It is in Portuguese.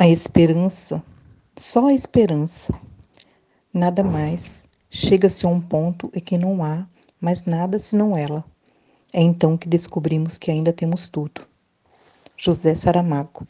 A esperança, só a esperança, nada mais. Chega-se a um ponto em que não há mais nada senão ela. É então que descobrimos que ainda temos tudo. José Saramago